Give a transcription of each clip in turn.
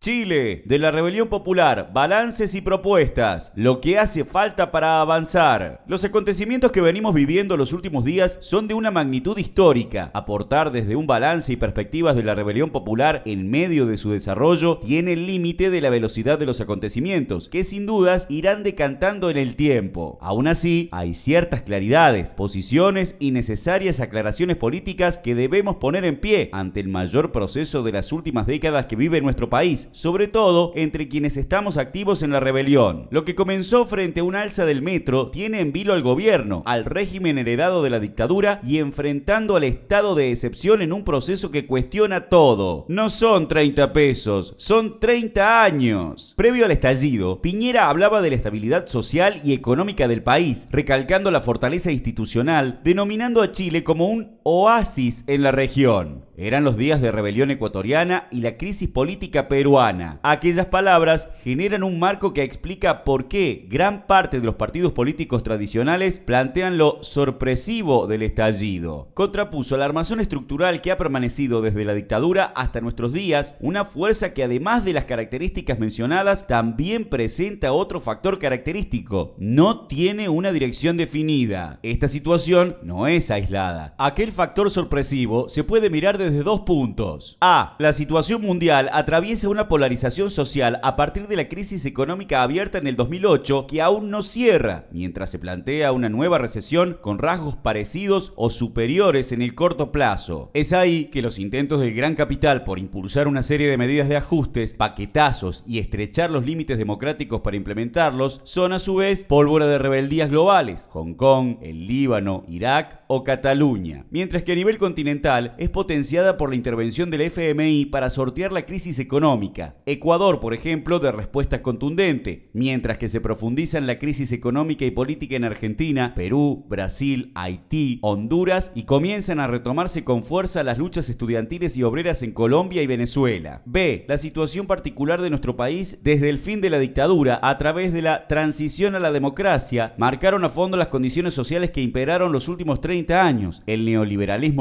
Chile, de la rebelión popular, balances y propuestas, lo que hace falta para avanzar. Los acontecimientos que venimos viviendo los últimos días son de una magnitud histórica. Aportar desde un balance y perspectivas de la rebelión popular en medio de su desarrollo tiene el límite de la velocidad de los acontecimientos, que sin dudas irán decantando en el tiempo. Aún así, hay ciertas claridades, posiciones y necesarias aclaraciones políticas que debemos poner en pie ante el mayor proceso de las últimas décadas que vive nuestro país sobre todo entre quienes estamos activos en la rebelión. Lo que comenzó frente a un alza del metro tiene en vilo al gobierno, al régimen heredado de la dictadura y enfrentando al estado de excepción en un proceso que cuestiona todo. No son 30 pesos, son 30 años. Previo al estallido, Piñera hablaba de la estabilidad social y económica del país, recalcando la fortaleza institucional, denominando a Chile como un oasis en la región. Eran los días de rebelión ecuatoriana y la crisis política peruana. Aquellas palabras generan un marco que explica por qué gran parte de los partidos políticos tradicionales plantean lo sorpresivo del estallido. Contrapuso la armazón estructural que ha permanecido desde la dictadura hasta nuestros días, una fuerza que además de las características mencionadas también presenta otro factor característico. No tiene una dirección definida. Esta situación no es aislada. Aquel factor sorpresivo se puede mirar desde dos puntos. A. La situación mundial atraviesa una polarización social a partir de la crisis económica abierta en el 2008 que aún no cierra, mientras se plantea una nueva recesión con rasgos parecidos o superiores en el corto plazo. Es ahí que los intentos del gran capital por impulsar una serie de medidas de ajustes, paquetazos y estrechar los límites democráticos para implementarlos son a su vez pólvora de rebeldías globales, Hong Kong, el Líbano, Irak o Cataluña, que a nivel continental es potencial por la intervención del FMI para sortear la crisis económica. Ecuador, por ejemplo, de respuesta contundente, mientras que se profundiza en la crisis económica y política en Argentina, Perú, Brasil, Haití, Honduras y comienzan a retomarse con fuerza las luchas estudiantiles y obreras en Colombia y Venezuela. B. La situación particular de nuestro país desde el fin de la dictadura a través de la transición a la democracia marcaron a fondo las condiciones sociales que imperaron los últimos 30 años, el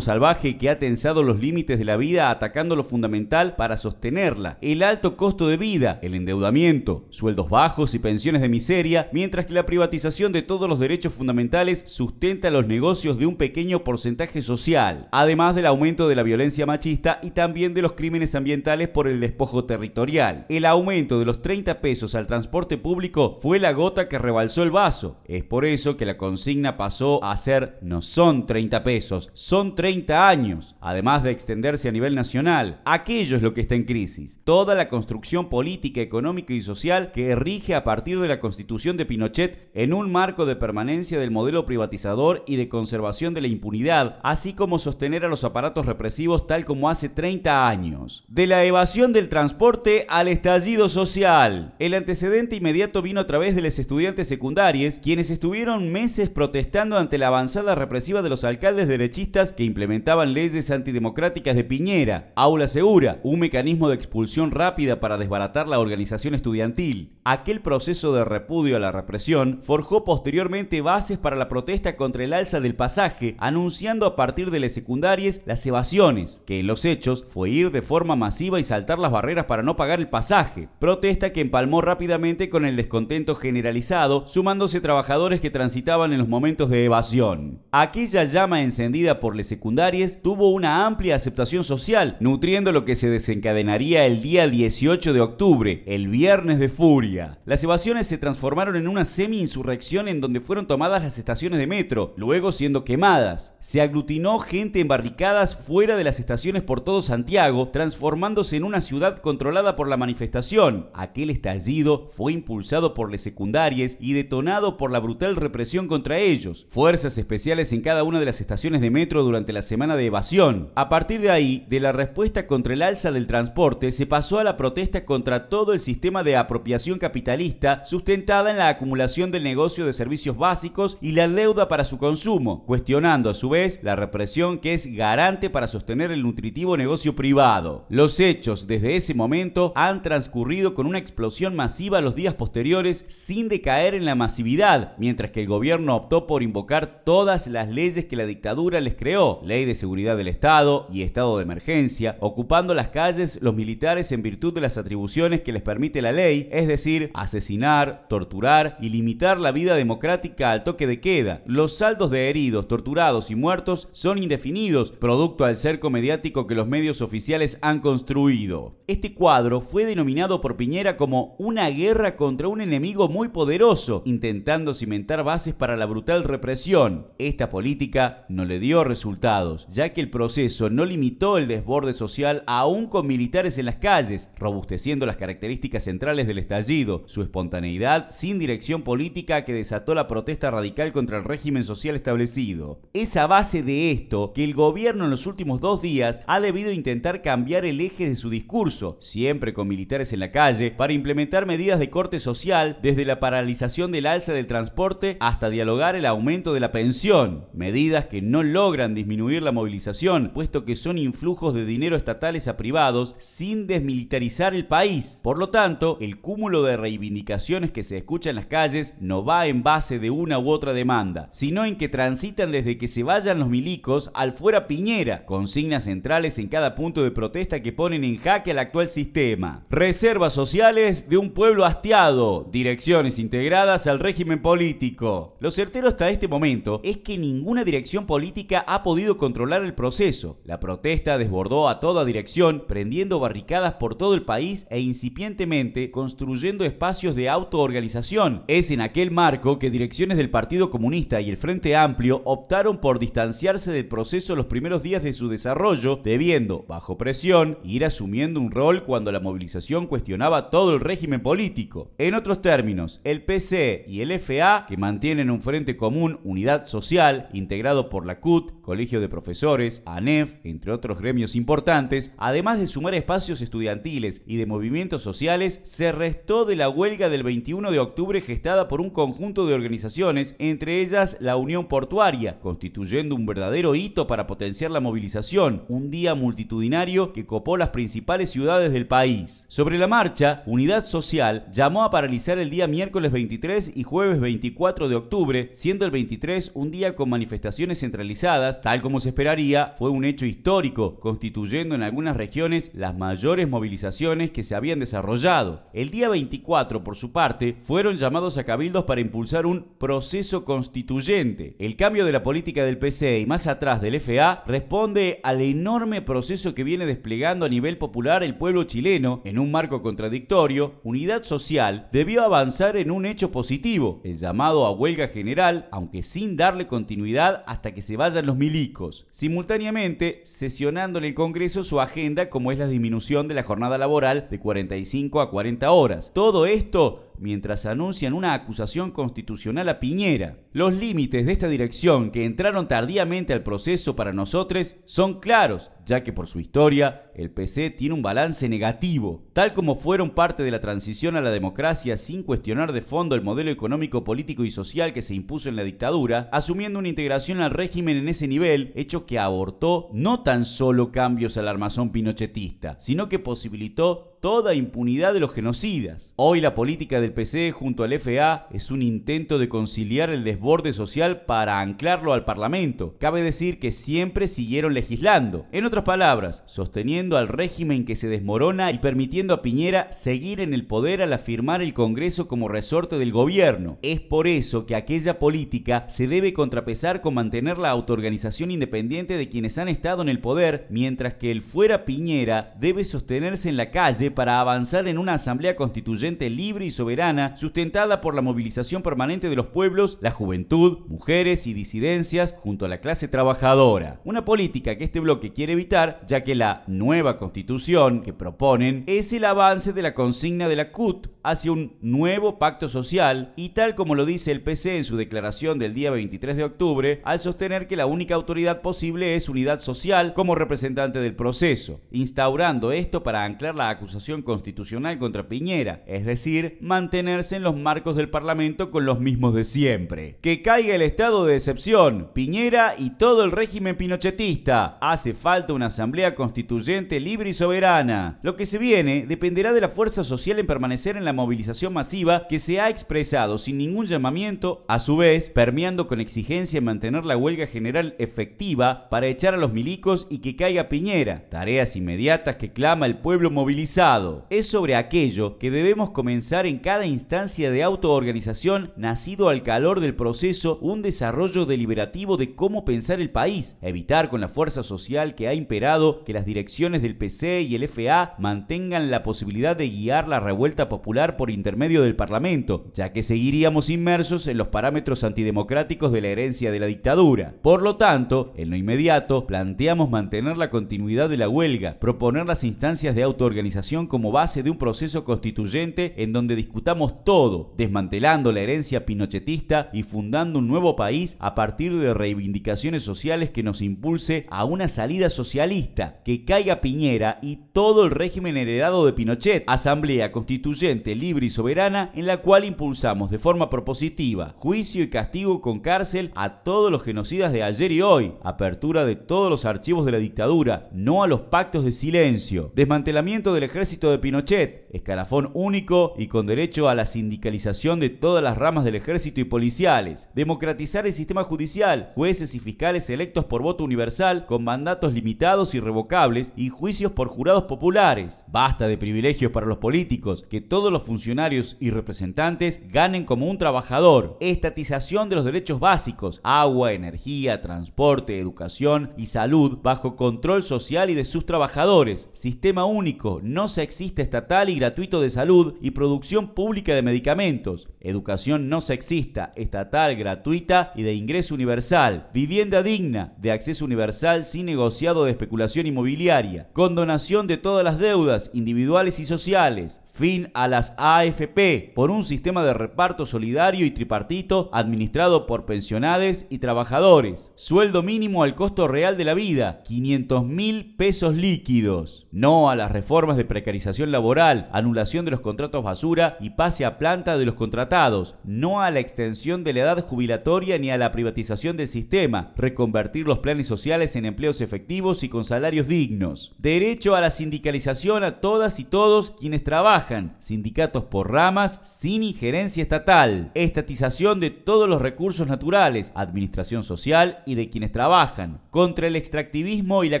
salvaje que ha tensado los límites de la vida atacando lo fundamental para sostenerla, el alto costo de vida, el endeudamiento, sueldos bajos y pensiones de miseria, mientras que la privatización de todos los derechos fundamentales sustenta los negocios de un pequeño porcentaje social, además del aumento de la violencia machista y también de los crímenes ambientales por el despojo territorial. El aumento de los 30 pesos al transporte público fue la gota que rebalsó el vaso. Es por eso que la consigna pasó a ser no son 30 pesos, son 30 años, además de extenderse a nivel nacional. Aquello es lo que está en crisis. Toda la construcción política, económica y social que rige a partir de la constitución de Pinochet en un marco de permanencia del modelo privatizador y de conservación de la impunidad, así como sostener a los aparatos represivos tal como hace 30 años. De la evasión del transporte al estallido social. El antecedente inmediato vino a través de los estudiantes secundarios, quienes estuvieron meses protestando ante la avanzada represiva de los alcaldes derechistas que implementaban leyes antidemocráticas de Piñera, Aula Segura, un mecanismo de expulsión rápida para desbaratar la organización estudiantil. Aquel proceso de repudio a la represión forjó posteriormente bases para la protesta contra el alza del pasaje, anunciando a partir de las secundarias las evasiones, que en los hechos fue ir de forma masiva y saltar las barreras para no pagar el pasaje, protesta que empalmó rápidamente con el descontento generalizado, sumándose trabajadores que transitaban en los momentos de evasión. Aquella llama encendida por las secundarias tuvo una amplia aceptación social, nutriendo lo que se desencadenaría el día 18 de octubre, el viernes de furia. Las evasiones se transformaron en una semi-insurrección en donde fueron tomadas las estaciones de metro, luego siendo quemadas. Se aglutinó gente en barricadas fuera de las estaciones por todo Santiago, transformándose en una ciudad controlada por la manifestación. Aquel estallido fue impulsado por las secundarias y detonado por la brutal represión contra ellos. Fuerzas especiales en cada una de las estaciones de metro durante la semana de evasión. A partir de ahí, de la respuesta contra el alza del transporte, se pasó a la protesta contra todo el sistema de apropiación capitalista sustentada en la acumulación del negocio de servicios básicos y la deuda para su consumo, cuestionando a su vez la represión que es garante para sostener el nutritivo negocio privado. Los hechos desde ese momento han transcurrido con una explosión masiva los días posteriores sin decaer en la masividad, mientras que el gobierno optó por invocar todas las leyes que la dictadura les creó, ley de seguridad del Estado y estado de emergencia, ocupando las calles los militares en virtud de las atribuciones que les permite la ley, es decir, asesinar, torturar y limitar la vida democrática al toque de queda. Los saldos de heridos, torturados y muertos son indefinidos, producto al cerco mediático que los medios oficiales han construido. Este cuadro fue denominado por Piñera como una guerra contra un enemigo muy poderoso, intentando cimentar bases para la brutal represión. Esta política no le dio resultados, ya que el proceso no limitó el desborde social aún con militares en las calles, robusteciendo las características centrales del estallido, su espontaneidad sin dirección política que desató la protesta radical contra el régimen social establecido. Es a base de esto que el gobierno en los últimos dos días ha debido intentar cambiar el eje de su discurso, siempre con militares en la calle, para implementar medidas de corte social desde la paralización del alza del transporte hasta dialogar el aumento de la pensión, medidas que no logran disminuir la movilización, puesto que son influjos de dinero estatales a privados sin desmilitarizar el país. Por lo tanto, el cúmulo de reivindicaciones que se escucha en las calles no va en base de una u otra demanda, sino en que transitan desde que se vayan los milicos al fuera Piñera, consignas centrales en cada punto de protesta que ponen en jaque al actual sistema. Reservas sociales de un pueblo hastiado, direcciones integradas al régimen político. Lo certero hasta este momento es que ninguna dirección política ha podido controlar el proceso. La protesta desbordó a toda dirección, prendiendo barricadas por todo el país e incipientemente construyendo espacios de autoorganización. Es en aquel marco que direcciones del Partido Comunista y el Frente Amplio optaron por distanciarse del proceso los primeros días de su desarrollo, debiendo, bajo presión, ir asumiendo un rol cuando la movilización cuestionaba todo el régimen político. En otros términos, el PC y el FA, que mantienen un frente común, unidad social, integrado por la CUT, Colegio de Profesores, ANEF, entre otros gremios importantes, además de sumar espacios estudiantiles y de movimientos sociales, se restó de la huelga del 21 de octubre gestada por un conjunto de organizaciones, entre ellas la Unión Portuaria, constituyendo un verdadero hito para potenciar la movilización, un día multitudinario que copó las principales ciudades del país. Sobre la marcha, Unidad Social llamó a paralizar el día miércoles 23 y jueves 24 de octubre, siendo el 23 un día con manifestaciones centralizadas, tal como se esperaría, fue un hecho histórico, constituyendo en algunas regiones las mayores movilizaciones que se habían desarrollado. El día 24, por su parte, fueron llamados a cabildos para impulsar un proceso constituyente. El cambio de la política del PC y más atrás del FA responde al enorme proceso que viene desplegando a nivel popular el pueblo chileno en un marco contradictorio. Unidad Social debió avanzar en un hecho positivo, el llamado a huelga general, aunque sin darle continuidad hasta que se vayan los milicos. Simultáneamente, sesionando en el Congreso su agenda como es la disminución de la jornada laboral de 45 a 40 horas. Todo esto mientras anuncian una acusación constitucional a Piñera. Los límites de esta dirección que entraron tardíamente al proceso para nosotros son claros, ya que por su historia el PC tiene un balance negativo, tal como fueron parte de la transición a la democracia sin cuestionar de fondo el modelo económico, político y social que se impuso en la dictadura, asumiendo una integración al régimen en ese nivel, hecho que abortó no tan solo cambios al armazón pinochetista, sino que posibilitó toda impunidad de los genocidas. Hoy la política del PC junto al FA es un intento de conciliar el desborde social para anclarlo al Parlamento. Cabe decir que siempre siguieron legislando. En otras palabras, sosteniendo al régimen que se desmorona y permitiendo a Piñera seguir en el poder al afirmar el Congreso como resorte del gobierno. Es por eso que aquella política se debe contrapesar con mantener la autoorganización independiente de quienes han estado en el poder, mientras que el fuera Piñera debe sostenerse en la calle para avanzar en una asamblea constituyente libre y soberana, sustentada por la movilización permanente de los pueblos, la juventud, mujeres y disidencias junto a la clase trabajadora. Una política que este bloque quiere evitar, ya que la nueva constitución que proponen es el avance de la consigna de la CUT hacia un nuevo pacto social y tal como lo dice el PC en su declaración del día 23 de octubre, al sostener que la única autoridad posible es unidad social como representante del proceso, instaurando esto para anclar la acusación acusación constitucional contra Piñera, es decir, mantenerse en los marcos del Parlamento con los mismos de siempre. Que caiga el estado de excepción, Piñera y todo el régimen pinochetista. Hace falta una asamblea constituyente libre y soberana. Lo que se viene dependerá de la fuerza social en permanecer en la movilización masiva que se ha expresado sin ningún llamamiento, a su vez permeando con exigencia en mantener la huelga general efectiva para echar a los milicos y que caiga Piñera. Tareas inmediatas que clama el pueblo movilizado. Es sobre aquello que debemos comenzar en cada instancia de autoorganización nacido al calor del proceso un desarrollo deliberativo de cómo pensar el país, evitar con la fuerza social que ha imperado que las direcciones del PC y el FA mantengan la posibilidad de guiar la revuelta popular por intermedio del Parlamento, ya que seguiríamos inmersos en los parámetros antidemocráticos de la herencia de la dictadura. Por lo tanto, en lo inmediato, planteamos mantener la continuidad de la huelga, proponer las instancias de autoorganización como base de un proceso constituyente en donde discutamos todo, desmantelando la herencia pinochetista y fundando un nuevo país a partir de reivindicaciones sociales que nos impulse a una salida socialista, que caiga Piñera y todo el régimen heredado de Pinochet, asamblea constituyente libre y soberana en la cual impulsamos de forma propositiva juicio y castigo con cárcel a todos los genocidas de ayer y hoy, apertura de todos los archivos de la dictadura, no a los pactos de silencio, desmantelamiento del ejército de Pinochet, escalafón único y con derecho a la sindicalización de todas las ramas del ejército y policiales, democratizar el sistema judicial, jueces y fiscales electos por voto universal con mandatos limitados y revocables y juicios por jurados populares. Basta de privilegios para los políticos, que todos los funcionarios y representantes ganen como un trabajador. Estatización de los derechos básicos, agua, energía, transporte, educación y salud bajo control social y de sus trabajadores. Sistema único, no sexista estatal y gratuito de salud y producción pública de medicamentos. Educación no sexista, estatal, gratuita y de ingreso universal. Vivienda digna, de acceso universal sin negociado de especulación inmobiliaria. Condonación de todas las deudas individuales y sociales fin a las AFP por un sistema de reparto solidario y tripartito administrado por pensionades y trabajadores. Sueldo mínimo al costo real de la vida, 500 mil pesos líquidos. No a las reformas de precarización laboral, anulación de los contratos basura y pase a planta de los contratados. No a la extensión de la edad jubilatoria ni a la privatización del sistema. Reconvertir los planes sociales en empleos efectivos y con salarios dignos. Derecho a la sindicalización a todas y todos quienes trabajan sindicatos por ramas sin injerencia estatal, estatización de todos los recursos naturales, administración social y de quienes trabajan, contra el extractivismo y la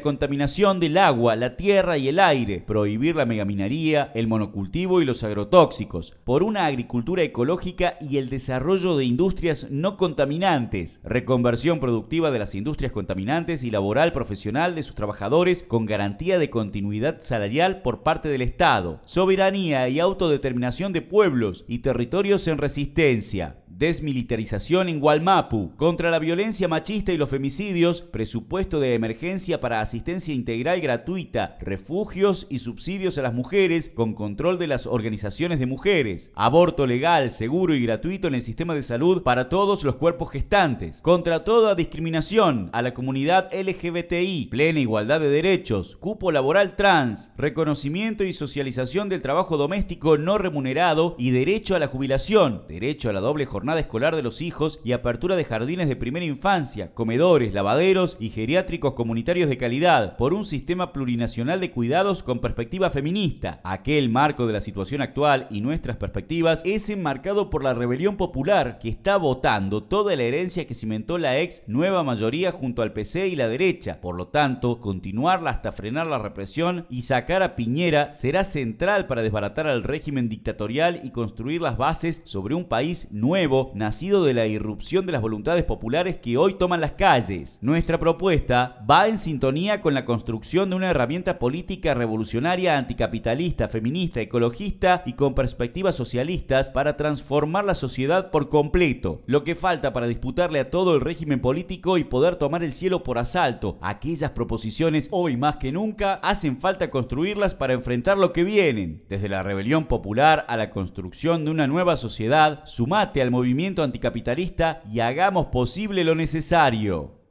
contaminación del agua, la tierra y el aire, prohibir la megaminería, el monocultivo y los agrotóxicos, por una agricultura ecológica y el desarrollo de industrias no contaminantes, reconversión productiva de las industrias contaminantes y laboral profesional de sus trabajadores con garantía de continuidad salarial por parte del Estado, soberanía y autodeterminación de pueblos y territorios en resistencia desmilitarización en Gualmapu, contra la violencia machista y los femicidios, presupuesto de emergencia para asistencia integral gratuita, refugios y subsidios a las mujeres con control de las organizaciones de mujeres, aborto legal, seguro y gratuito en el sistema de salud para todos los cuerpos gestantes, contra toda discriminación a la comunidad LGBTI, plena igualdad de derechos, cupo laboral trans, reconocimiento y socialización del trabajo doméstico no remunerado y derecho a la jubilación, derecho a la doble jornada escolar de los hijos y apertura de jardines de primera infancia, comedores, lavaderos y geriátricos comunitarios de calidad, por un sistema plurinacional de cuidados con perspectiva feminista. Aquel marco de la situación actual y nuestras perspectivas es enmarcado por la rebelión popular que está votando toda la herencia que cimentó la ex nueva mayoría junto al PC y la derecha. Por lo tanto, continuarla hasta frenar la represión y sacar a Piñera será central para desbaratar al régimen dictatorial y construir las bases sobre un país nacido de la irrupción de las voluntades populares que hoy toman las calles. Nuestra propuesta va en sintonía con la construcción de una herramienta política revolucionaria anticapitalista, feminista, ecologista y con perspectivas socialistas para transformar la sociedad por completo. Lo que falta para disputarle a todo el régimen político y poder tomar el cielo por asalto. Aquellas proposiciones hoy más que nunca hacen falta construirlas para enfrentar lo que vienen. Desde la rebelión popular a la construcción de una nueva sociedad, sumate al movimiento movimiento anticapitalista y hagamos posible lo necesario.